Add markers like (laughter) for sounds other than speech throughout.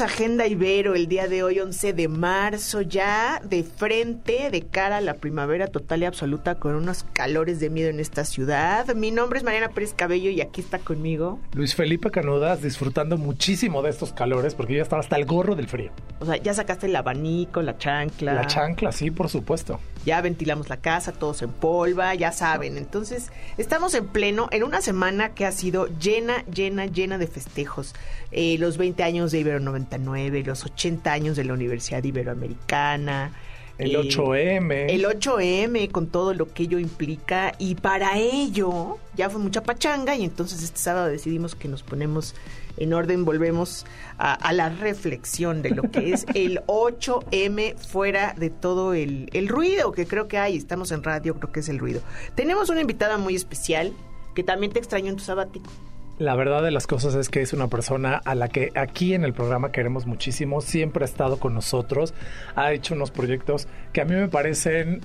Agenda Ibero, el día de hoy 11 de marzo, ya de frente, de cara a la primavera total y absoluta con unos calores de miedo en esta ciudad. Mi nombre es Mariana Pérez Cabello y aquí está conmigo. Luis Felipe Canudas disfrutando muchísimo de estos calores porque ya estaba hasta el gorro del frío. O sea, ya sacaste el abanico, la chancla. La chancla, sí, por supuesto. Ya ventilamos la casa, todos en polva, ya saben. Entonces, estamos en pleno, en una semana que ha sido llena, llena, llena de festejos. Eh, los 20 años de Ibero 99, los 80 años de la Universidad Iberoamericana. El eh, 8M. El 8M con todo lo que ello implica y para ello ya fue mucha pachanga y entonces este sábado decidimos que nos ponemos en orden, volvemos a, a la reflexión de lo que es (laughs) el 8M fuera de todo el, el ruido que creo que hay, estamos en radio, creo que es el ruido. Tenemos una invitada muy especial que también te extrañó en tu sabático. La verdad de las cosas es que es una persona a la que aquí en el programa queremos muchísimo, siempre ha estado con nosotros, ha hecho unos proyectos que a mí me parecen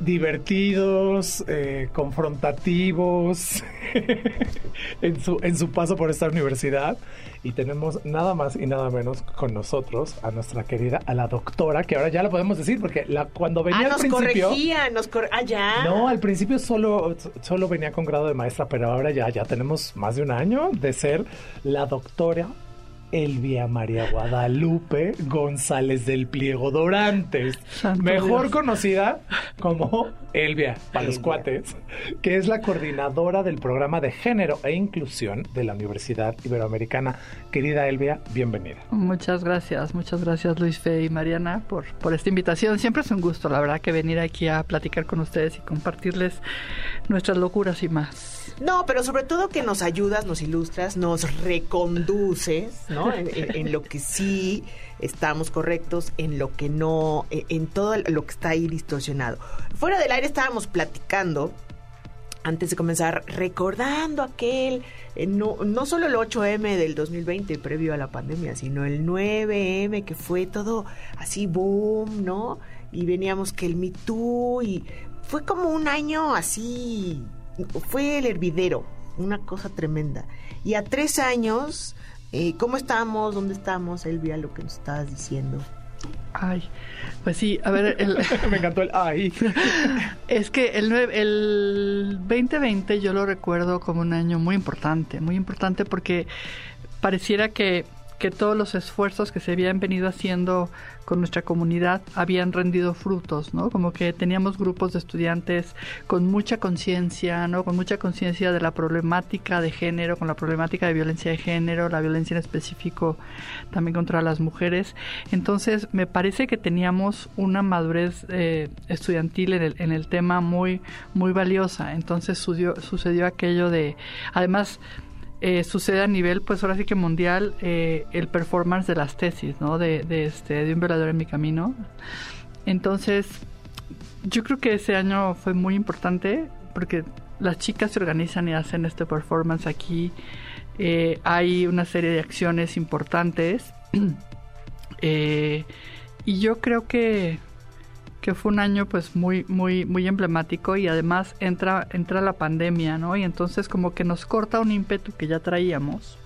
divertidos, eh, confrontativos (laughs) en, su, en su paso por esta universidad. Y tenemos nada más y nada menos con nosotros a nuestra querida, a la doctora, que ahora ya la podemos decir, porque la, cuando venía ah, al nos principio... corregía, nos cor ah, ya. No, al principio solo, solo venía con grado de maestra, pero ahora ya, ya tenemos más de un año de ser la doctora Elvia María Guadalupe González del Pliego Dorantes, Santo mejor Dios. conocida como Elvia para los cuates, que es la coordinadora del programa de género e inclusión de la Universidad Iberoamericana. Querida Elvia, bienvenida. Muchas gracias, muchas gracias Luis Fe y Mariana por, por esta invitación. Siempre es un gusto, la verdad, que venir aquí a platicar con ustedes y compartirles nuestras locuras y más. No, pero sobre todo que nos ayudas, nos ilustras, nos reconduces, ¿no? (laughs) En, en- en lo que sí estamos correctos, en lo que no, en, en todo lo que está ahí distorsionado. Fuera del aire estábamos platicando, antes de comenzar, recordando aquel, eh, no, no solo el 8M del 2020 previo a la pandemia, sino el 9M que fue todo así boom, ¿no? Y veníamos que el Me Too y fue como un año así, fue el hervidero, una cosa tremenda. Y a tres años, eh, ¿cómo estamos? ¿Dónde estamos? Elvia, lo que nos estabas diciendo. Ay, pues sí, a ver, el, (laughs) Me encantó el ay. (laughs) es que el, el 2020 yo lo recuerdo como un año muy importante, muy importante porque pareciera que, que todos los esfuerzos que se habían venido haciendo con nuestra comunidad habían rendido frutos, ¿no? Como que teníamos grupos de estudiantes con mucha conciencia, ¿no? Con mucha conciencia de la problemática de género, con la problemática de violencia de género, la violencia en específico también contra las mujeres. Entonces, me parece que teníamos una madurez eh, estudiantil en el, en el tema muy, muy valiosa. Entonces, sucedió, sucedió aquello de, además, eh, sucede a nivel, pues ahora sí que mundial, eh, el performance de las tesis, ¿no? De, este, de un violador en mi camino. Entonces, yo creo que ese año fue muy importante porque las chicas se organizan y hacen este performance aquí. Eh, hay una serie de acciones importantes. (clears throat) Y yo creo que, que fue un año pues muy, muy, muy emblemático y además entra, entra la pandemia, ¿no? Y entonces como que nos corta un ímpetu que ya traíamos.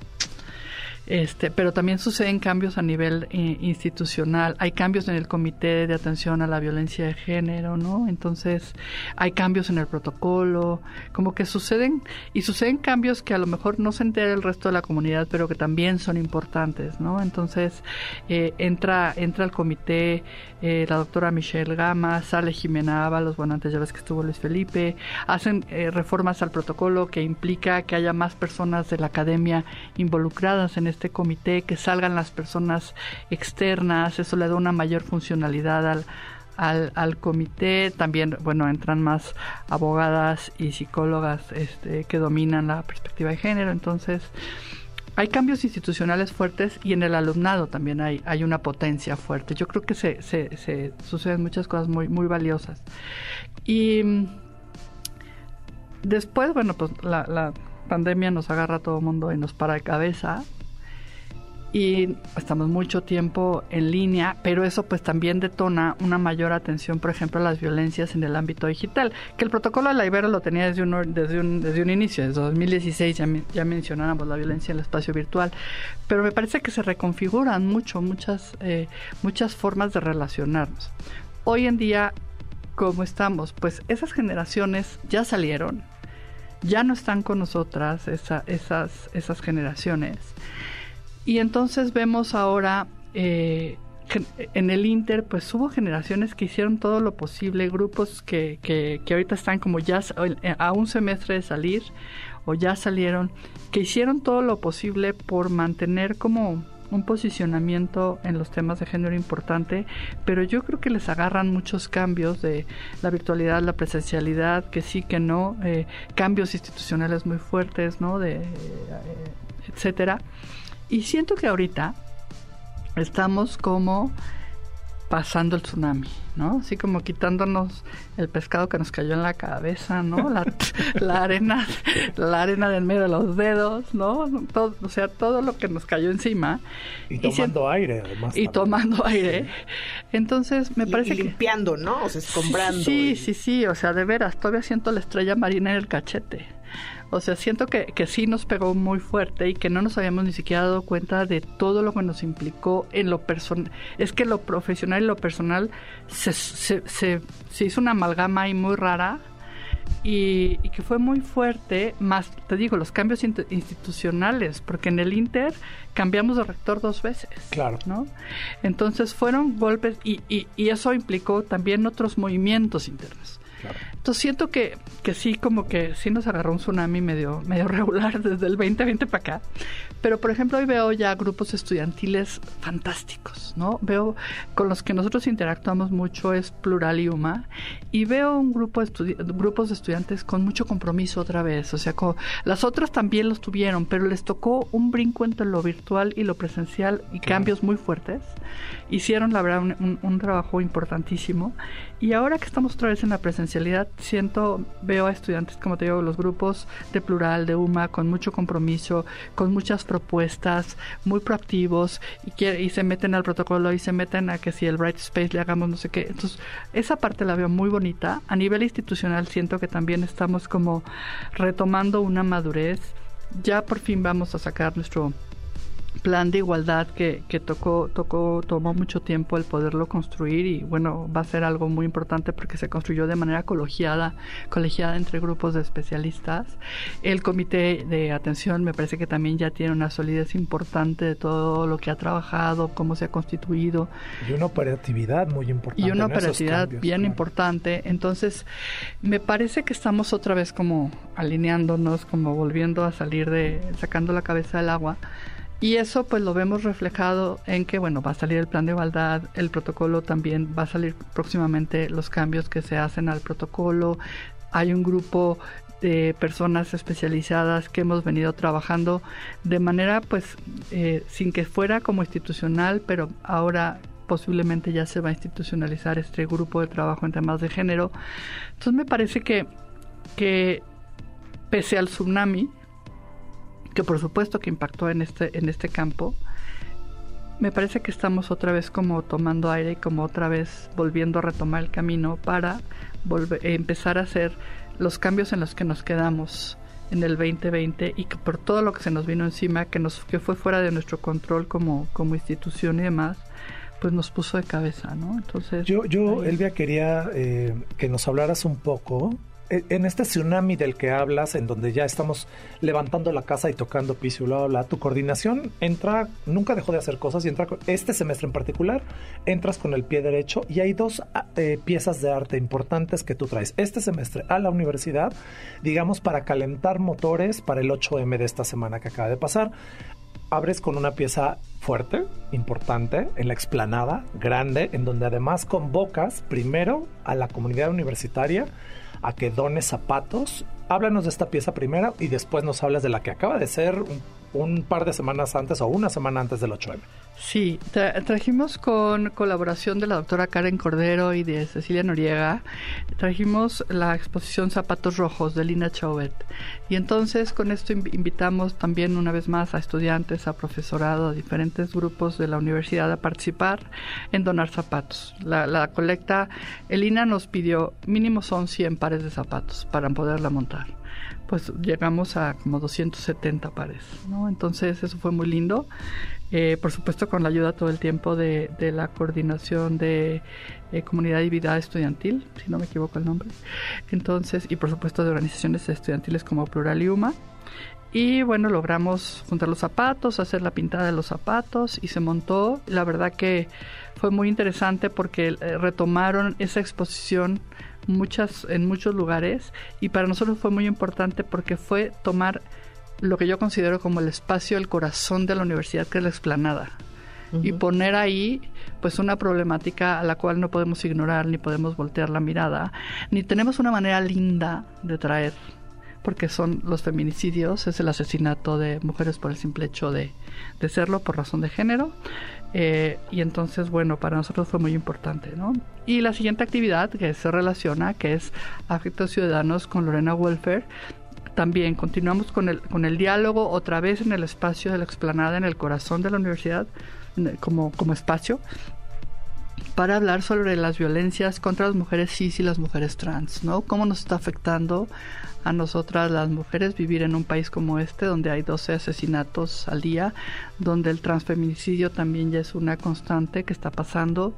Este, pero también suceden cambios a nivel eh, institucional. Hay cambios en el Comité de Atención a la Violencia de Género, ¿no? Entonces, hay cambios en el protocolo, como que suceden, y suceden cambios que a lo mejor no se entera el resto de la comunidad, pero que también son importantes, ¿no? Entonces, eh, entra, entra al comité eh, la doctora Michelle Gama, sale Jimena Ábalos, bueno, antes ya ves que estuvo Luis Felipe, hacen eh, reformas al protocolo que implica que haya más personas de la academia involucradas en este comité, que salgan las personas externas, eso le da una mayor funcionalidad al, al, comité. También, bueno, entran más abogadas y psicólogas este, que dominan la perspectiva de género. Entonces, hay cambios institucionales fuertes y en el alumnado también hay, hay una potencia fuerte. Yo creo que se, se, se suceden muchas cosas muy, muy valiosas. Y mm, después, bueno, pues la, la pandemia nos agarra a todo el mundo y nos para de cabeza y estamos mucho tiempo en línea, pero eso pues también detona una mayor atención, por ejemplo, a las violencias en el ámbito digital, que el protocolo de la Ibero lo tenía desde un, desde un, desde un inicio, desde 2016 ya, ya mencionábamos la violencia en el espacio virtual, pero me parece que se reconfiguran mucho, muchas, eh, muchas formas de relacionarnos. Hoy en día, ¿cómo estamos? Pues esas generaciones ya salieron, ya no están con nosotras esa, esas, esas generaciones. Y entonces vemos ahora eh, en el Inter, pues hubo generaciones que hicieron todo lo posible, grupos que, que, que ahorita están como ya a un semestre de salir o ya salieron, que hicieron todo lo posible por mantener como un posicionamiento en los temas de género importante, pero yo creo que les agarran muchos cambios de la virtualidad, la presencialidad, que sí, que no, eh, cambios institucionales muy fuertes, ¿no? De, eh, etcétera. Y siento que ahorita estamos como pasando el tsunami, ¿no? Así como quitándonos el pescado que nos cayó en la cabeza, ¿no? La, (laughs) la arena, la arena del medio de los dedos, ¿no? Todo, o sea, todo lo que nos cayó encima. Y tomando aire, además. Y tomando aire. Entonces, me parece y limpiando, ¿no? O sea, escombrando. Sí, sí, sí, o sea, de veras, todavía siento la estrella marina en el cachete. O sea, siento que, que sí nos pegó muy fuerte y que no nos habíamos ni siquiera dado cuenta de todo lo que nos implicó en lo personal. Es que lo profesional y lo personal se, se, se, hizo una amalgama ahí muy rara y, que fue muy fuerte, más, te digo, los cambios institucionales, porque en el Inter cambiamos de rector dos veces. Claro. ¿no? Entonces fueron golpes y, y, y eso implicó también otros movimientos internos. Entonces siento que, que sí, como que sí nos agarró un tsunami medio, medio (laughs) regular desde el 2020 para acá. Pero por ejemplo hoy veo ya grupos estudiantiles fantásticos, ¿no? Veo con los que nosotros interactuamos mucho es Plural y UMA y veo un grupo de grupos de estudiantes con mucho compromiso otra vez. O sea, las otras también los tuvieron, pero les tocó un brinco entre lo virtual y lo presencial y cambios muy fuertes. Hicieron la verdad un, un trabajo importantísimo y ahora que estamos otra vez en la presencialidad, siento, veo a estudiantes, como te digo, los grupos de plural, de UMA, con mucho compromiso, con muchas propuestas, muy proactivos, y, y se meten al protocolo y se meten a que si el Bright Space le hagamos no sé qué. Entonces, esa parte la veo muy bonita. A nivel institucional siento que también estamos como retomando una madurez. Ya por fin vamos a sacar nuestro plan de igualdad que, que tocó, tocó, tomó mucho tiempo el poderlo construir y bueno, va a ser algo muy importante porque se construyó de manera colegiada, colegiada entre grupos de especialistas. El comité de atención me parece que también ya tiene una solidez importante de todo lo que ha trabajado, cómo se ha constituido. Y una operatividad muy importante. Y una operatividad bien importante. Entonces, me parece que estamos otra vez como alineándonos, como volviendo a salir de, sacando la cabeza del agua y eso pues lo vemos reflejado en que, bueno, va a salir el plan de igualdad, el protocolo también va a salir próximamente los cambios que se hacen al protocolo. Hay un grupo de personas especializadas que hemos venido trabajando de manera pues eh, sin que fuera como institucional, pero ahora posiblemente ya se va a institucionalizar este grupo de trabajo en temas de género. Entonces me parece que, que pese al tsunami, que por supuesto que impactó en este, en este campo, me parece que estamos otra vez como tomando aire y como otra vez volviendo a retomar el camino para volver, empezar a hacer los cambios en los que nos quedamos en el 2020 y que por todo lo que se nos vino encima, que, nos, que fue fuera de nuestro control como, como institución y demás, pues nos puso de cabeza, ¿no? Entonces... Yo, yo Elvia, quería eh, que nos hablaras un poco en este tsunami del que hablas, en donde ya estamos levantando la casa y tocando piso y bla, bla, tu coordinación entra, nunca dejó de hacer cosas y entra, este semestre en particular, entras con el pie derecho y hay dos ah, eh, piezas de arte importantes que tú traes. Este semestre a la universidad, digamos, para calentar motores para el 8M de esta semana que acaba de pasar abres con una pieza fuerte, importante, en la explanada, grande, en donde además convocas primero a la comunidad universitaria a que done zapatos. Háblanos de esta pieza primero y después nos hablas de la que acaba de ser un par de semanas antes o una semana antes del 8M. Sí, trajimos con colaboración de la doctora Karen Cordero y de Cecilia Noriega, trajimos la exposición Zapatos Rojos de Lina Chauvet. Y entonces con esto invitamos también una vez más a estudiantes, a profesorado, a diferentes grupos de la universidad a participar en donar zapatos. La, la colecta, Elina nos pidió mínimo son 100 pares de zapatos para poderla montar pues llegamos a como 270 pares, ¿no? Entonces eso fue muy lindo. Eh, por supuesto con la ayuda todo el tiempo de, la coordinación de eh, comunidad y vida estudiantil, si no me equivoco el nombre. Entonces, y por supuesto de organizaciones estudiantiles como Plural y UMA. Y bueno, logramos juntar los zapatos, hacer la pintada de los zapatos y se montó. La verdad que fue muy interesante porque eh, retomaron esa exposición muchas, en muchos lugares y para nosotros fue muy importante porque fue tomar lo que yo considero como el espacio, el corazón de la universidad, que es la explanada. Y poner ahí pues una problemática a la cual no podemos ignorar, ni podemos voltear la mirada, ni tenemos una manera linda de traer, porque son los feminicidios, es el asesinato de mujeres por el simple hecho de, de serlo por razón de género. Eh, y entonces, bueno, para nosotros fue muy importante, ¿no? Y la siguiente actividad que se relaciona, que es Afectos Ciudadanos con Lorena Welfare, también continuamos con el, con el diálogo otra vez en el espacio de la explanada, en el corazón de la universidad, como, como espacio, para hablar sobre las violencias contra las mujeres cis y las mujeres trans, ¿no? Cómo nos está afectando a nosotras las mujeres vivir en un país como este, donde hay 12 asesinatos al día, donde el transfeminicidio también ya es una constante que está pasando.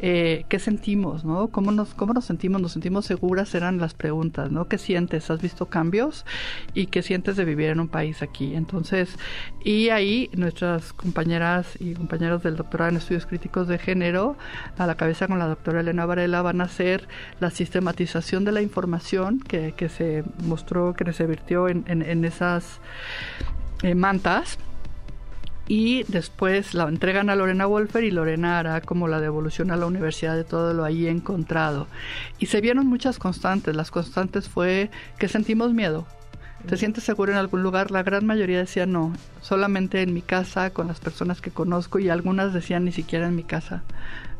Eh, ¿Qué sentimos? ¿no? ¿Cómo, nos, ¿Cómo nos sentimos? ¿Nos sentimos seguras? Eran las preguntas. ¿no? ¿Qué sientes? ¿Has visto cambios? ¿Y qué sientes de vivir en un país aquí? Entonces, y ahí nuestras compañeras y compañeros del doctorado en estudios críticos de género, a la cabeza con la doctora Elena Varela, van a hacer la sistematización de la información que, que se mostró, que se virtió en, en, esas eh, mantas y después la entregan a Lorena Wolfer y Lorena hará como la devolución a la universidad de todo lo ahí encontrado. Y se vieron muchas constantes. Las constantes fue que sentimos miedo. ¿Te sientes seguro en algún lugar? La gran mayoría decía no, solamente en mi casa, con las personas que conozco y algunas decían ni siquiera en mi casa,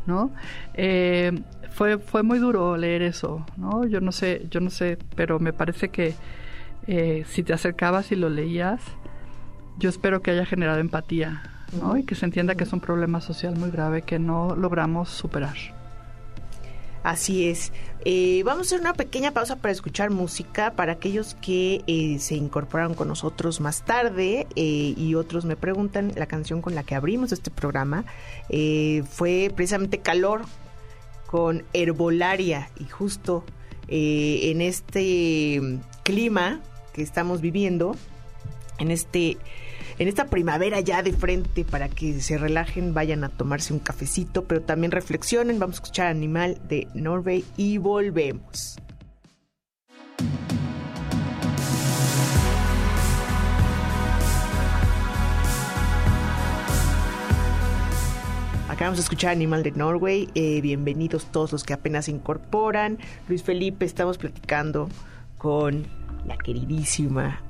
¿no? Eh, fue, fue muy duro leer eso, ¿no? Yo no sé, yo no sé, pero me parece que eh, si te acercabas y lo leías, yo espero que haya generado empatía ¿no? y que se entienda que es un problema social muy grave que no logramos superar. Así es. Eh, vamos a hacer una pequeña pausa para escuchar música para aquellos que eh, se incorporaron con nosotros más tarde eh, y otros me preguntan, la canción con la que abrimos este programa fue precisamente Calor con Herbolaria y justo en este clima que estamos viviendo, en este en esta primavera ya de frente para que se relajen, vayan a tomarse un cafecito, pero también reflexionen. Vamos a escuchar Animal de Norway y volvemos. Acabamos de escuchar Animal de Norway. Eh, bienvenidos todos los que apenas se incorporan. Luis Felipe, estamos platicando con la queridísima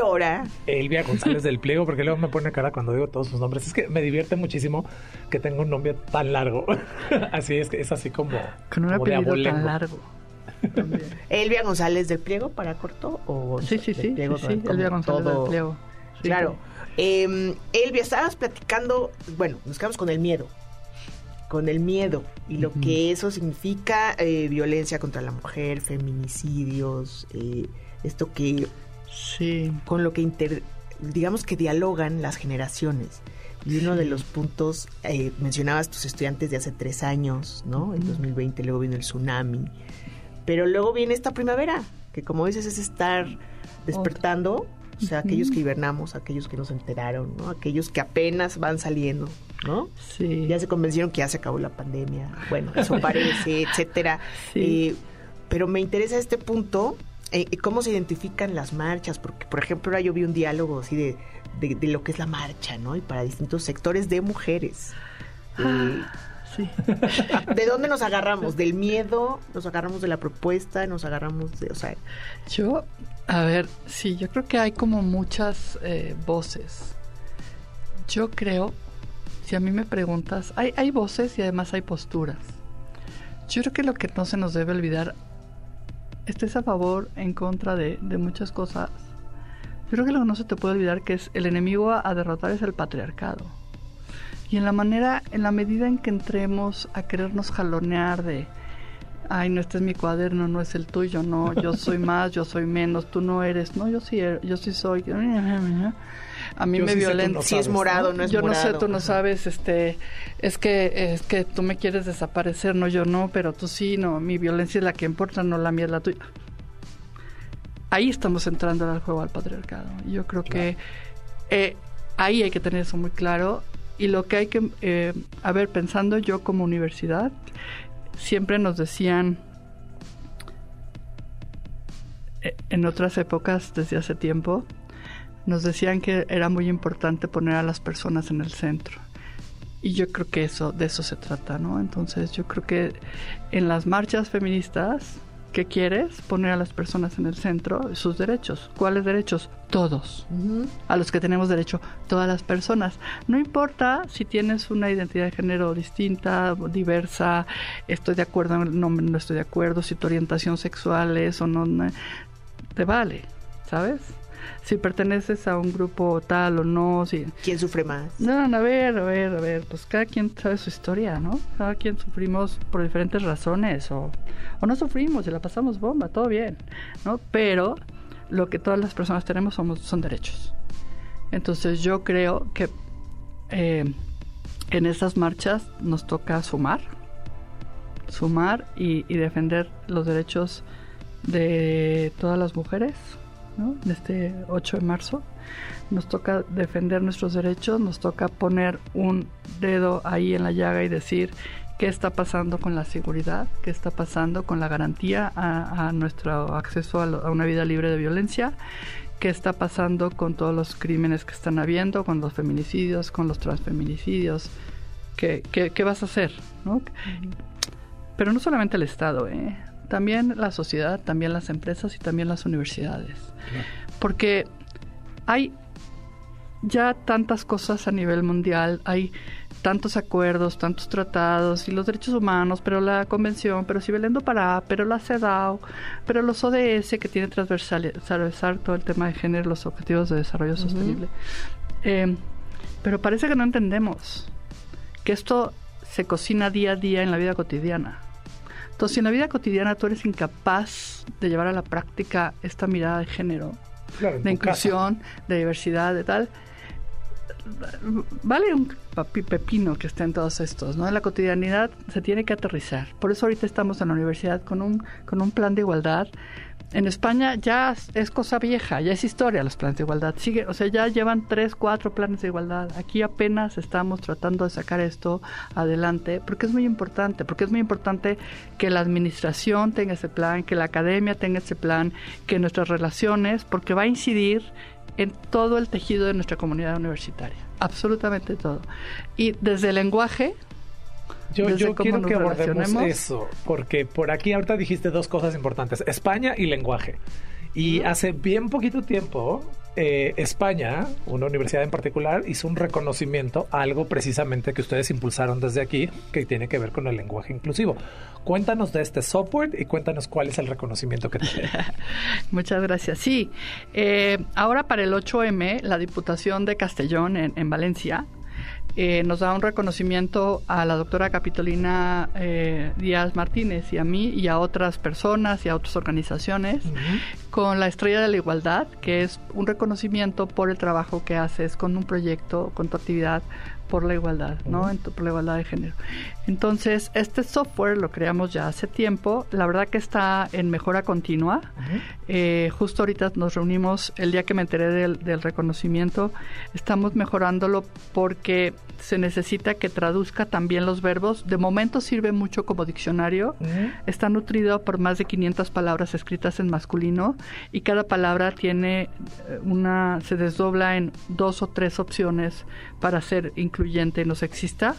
doctora. Elvia González del Pliego, porque luego me pone cara cuando digo todos sus nombres. Es que me divierte muchísimo que tenga un nombre tan largo. (laughs) así es que es así como. Con un apellido tan largo. (laughs) Elvia González del Pliego para corto o sí sí sí, Elvia González del Pliego claro em, Elvia estabas platicando bueno nos quedamos con el miedo con el miedo y lo que eso significa eh, violencia contra la mujer feminicidios eh, esto que sí. con lo que inter, digamos que dialogan las generaciones. Y uno de los puntos, eh, mencionabas tus estudiantes de hace tres años, ¿no? En 2020 luego vino el tsunami. Pero luego viene esta primavera, que como dices es estar despertando, o sea, aquellos que hibernamos, aquellos que nos enteraron, ¿no? Aquellos que apenas van saliendo, ¿no? Sí. Ya se convencieron que ya se acabó la pandemia. Bueno, eso parece, (laughs) etcétera. Sí. Eh, pero me interesa este punto eh, cómo se identifican las marchas, porque por ejemplo ahora yo vi un diálogo así de, de, lo que es la marcha, ¿no? Y para distintos sectores de mujeres. Ah, sí. ¿De dónde nos agarramos? (laughs) ¿Del miedo? ¿Nos agarramos de la propuesta? ¿Nos agarramos de, o sea... Yo, a ver, sí, yo creo que hay como muchas eh, voces. Yo creo, si a mí me preguntas, hay, hay voces y además hay posturas. Yo creo que lo que no se nos debe olvidar estés a favor, en contra de, muchas cosas, yo creo que lo que no se te puede olvidar que es el enemigo a, derrotar es el patriarcado. Y en la manera, en la medida en que entremos a querernos jalonear de, ay, no, este es mi cuaderno, no es el tuyo, no, yo soy (laughs) más, yo soy menos, tú no eres, no, yo sí, er, yo sí soy. (laughs) A mí me violenta. si es morado, no es yo morado. Yo no sé, tú no sabes, este, es que, es que tú me quieres desaparecer, no, yo no, pero tú sí, no, mi violencia es la que importa, no la mía es la tuya. Ahí estamos entrando al juego al patriarcado. Yo creo que eh, ahí hay que tener eso muy claro. Y lo que hay que, eh, a ver, pensando yo como universidad, siempre nos decían, eh, en otras épocas, desde hace tiempo, nos decían que era muy importante poner a las personas en el centro. Y yo creo que eso, de eso se trata, ¿no? Entonces yo creo que en las marchas feministas, ¿qué quieres? Poner a las personas en el centro, sus derechos. ¿Cuáles derechos? Todos. A los que tenemos derecho, todas las personas. No importa si tienes una identidad de género distinta, diversa, estoy de acuerdo, no, no estoy de acuerdo, si tu orientación sexual es o no, te vale, ¿sabes? Si perteneces a un grupo tal o no. Si... ¿Quién sufre más? No, no, a ver, a ver, a ver, pues cada quien sabe su historia, ¿no? Cada quien sufrimos por diferentes razones o, o no sufrimos y la pasamos bomba, todo bien, ¿no? Pero lo que todas las personas tenemos somos, son derechos. Entonces yo creo que eh, en esas marchas nos toca sumar, sumar y, y defender los derechos de todas las mujeres, ¿no? este 8 de marzo. Nos toca defender nuestros derechos, nos toca poner un dedo ahí en la llaga y decir qué está pasando con la seguridad, qué está pasando con la garantía a, nuestro acceso a, una vida libre de violencia, qué está pasando con todos los crímenes que están habiendo, con los feminicidios, con los transfeminicidios, qué, qué, vas a hacer, Pero no solamente el Estado, ¿eh? También la sociedad, también las empresas y también las universidades. Porque hay ya tantas cosas a nivel mundial, hay tantos acuerdos, tantos tratados y los derechos humanos, pero la convención, pero si Belendo para, pero la CEDAW, pero los ODS que tiene transversalizar todo el tema de género, los objetivos de desarrollo sostenible. Eh, pero parece que no entendemos que esto se cocina día a día en la vida cotidiana. Entonces, si en la vida cotidiana tú eres incapaz de llevar a la práctica esta mirada de género, de inclusión, de diversidad, de tal, vale un pepino que esté en todos estos, ¿no? En la cotidianidad se tiene que aterrizar. Por eso ahorita estamos en la universidad con un, con un plan de igualdad en España ya es cosa vieja, ya es historia los planes de igualdad. Sigue, o sea, ya llevan tres, cuatro planes de igualdad. Aquí apenas estamos tratando de sacar esto adelante, porque es muy importante, porque es muy importante que la administración tenga ese plan, que la academia tenga ese plan, que nuestras relaciones, porque va a incidir en todo el tejido de nuestra comunidad universitaria, absolutamente todo. Y desde el lenguaje, yo, yo quiero que abordemos eso, porque por aquí ahorita dijiste dos cosas importantes, España y lenguaje. Y hace bien poquito tiempo, eh, España, una universidad en particular, hizo un reconocimiento a algo precisamente que ustedes impulsaron desde aquí, que tiene que ver con el lenguaje inclusivo. Cuéntanos de este software y cuéntanos cuál es el reconocimiento que tiene. (laughs) Muchas gracias. Sí, eh, ahora para el 8M, la Diputación de Castellón en Valencia eh, nos da un reconocimiento a la doctora Capitolina eh, Díaz Martínez y a mí y a otras personas y a otras organizaciones con la Estrella de la Igualdad, que es un reconocimiento por el trabajo que haces con un proyecto, con tu actividad por la igualdad, ¿no? por la igualdad de género. Entonces, este software lo creamos ya hace tiempo. La verdad que está en mejora continua. Eh, justo ahorita nos reunimos, el día que me enteré del, reconocimiento, estamos mejorándolo porque se necesita que traduzca también los verbos. De momento sirve mucho como diccionario. Está nutrido por más de 500 palabras escritas en masculino y cada palabra tiene eh, una se desdobla en dos o tres opciones para ser incluyente y no sexista.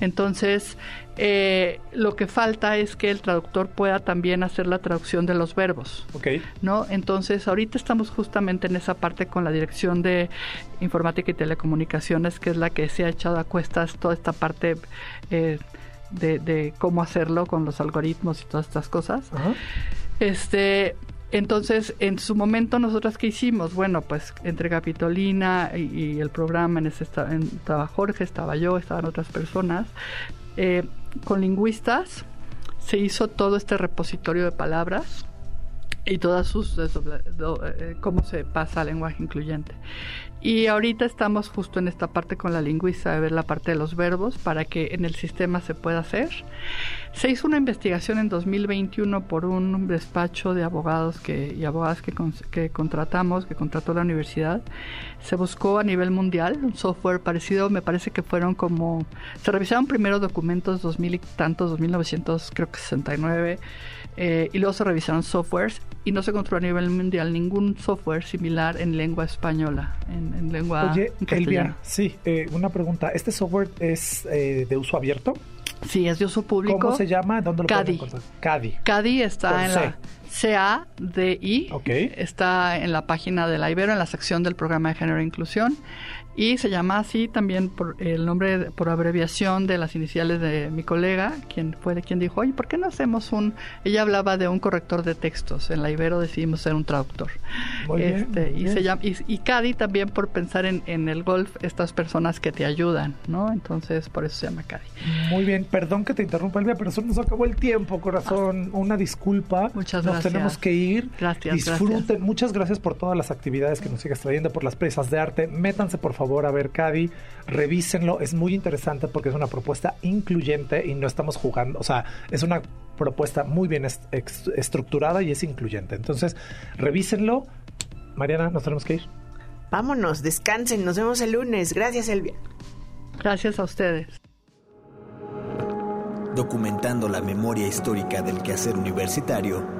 Entonces, eh, lo que falta es que el traductor pueda también hacer la traducción de los verbos. Okay. ¿no? Entonces, ahorita estamos justamente en esa parte con la Dirección de Informática y Telecomunicaciones, que es la que se ha echado a cuestas toda esta parte eh, de, cómo hacerlo con los algoritmos y todas estas cosas. Este, entonces, en su momento, nosotras qué hicimos? Bueno, pues entre Capitolina y, el programa, en ese estaba Jorge, estaba yo, estaban otras personas, eh, con lingüistas se hizo todo este repositorio de palabras y todas sus eh, cómo se pasa al lenguaje incluyente. Y ahorita estamos justo en esta parte con la lingüista de ver la parte de los verbos para que en el sistema se pueda hacer. Se hizo una investigación en 2021 por un despacho de abogados que, y abogadas que, que contratamos, que contrató la universidad. Se buscó a nivel mundial un software parecido, me parece que fueron como, se revisaron primero documentos 2000 y tantos, 2900 creo que 69 eh, y luego se revisaron softwares y no se encontró a nivel mundial ningún software similar en lengua española, lengua Oye, Elvia, sí, eh, una pregunta. ¿Este software es eh, de uso abierto? Sí, es de uso público. ¿Cómo se llama? ¿Dónde lo CADI. encontrar? CADI. CADI está en la C-A-D-I. Okay. Está en la página de la Ibero, en la sección del programa de género e inclusión y se llama así también por el nombre por abreviación de las iniciales de mi colega, quien fue de quien dijo, oye, ¿por qué no hacemos un...? Ella hablaba de un corrector de textos, en la Ibero decidimos ser un traductor. este, y, Se llama, y, Cadi también por pensar en, en, el golf, estas personas que te ayudan, ¿no? Entonces, por eso se llama Cadi. Muy bien, perdón que te interrumpa, Elvia, pero eso nos acabó el tiempo, corazón. Una disculpa. Muchas gracias. Nos tenemos que ir. Gracias, Disfruten. Muchas gracias por todas las actividades que nos sigues trayendo, por las presas de arte. Métanse, por favor a ver Cadi, revísenlo, es muy interesante porque es una propuesta incluyente y no estamos jugando, o sea, es una propuesta muy bien estructurada y es incluyente. Entonces, revísenlo. Mariana, nos tenemos que ir. Vámonos, descansen, nos vemos el lunes. Gracias, Elvia. Gracias a ustedes. Documentando la memoria histórica del quehacer universitario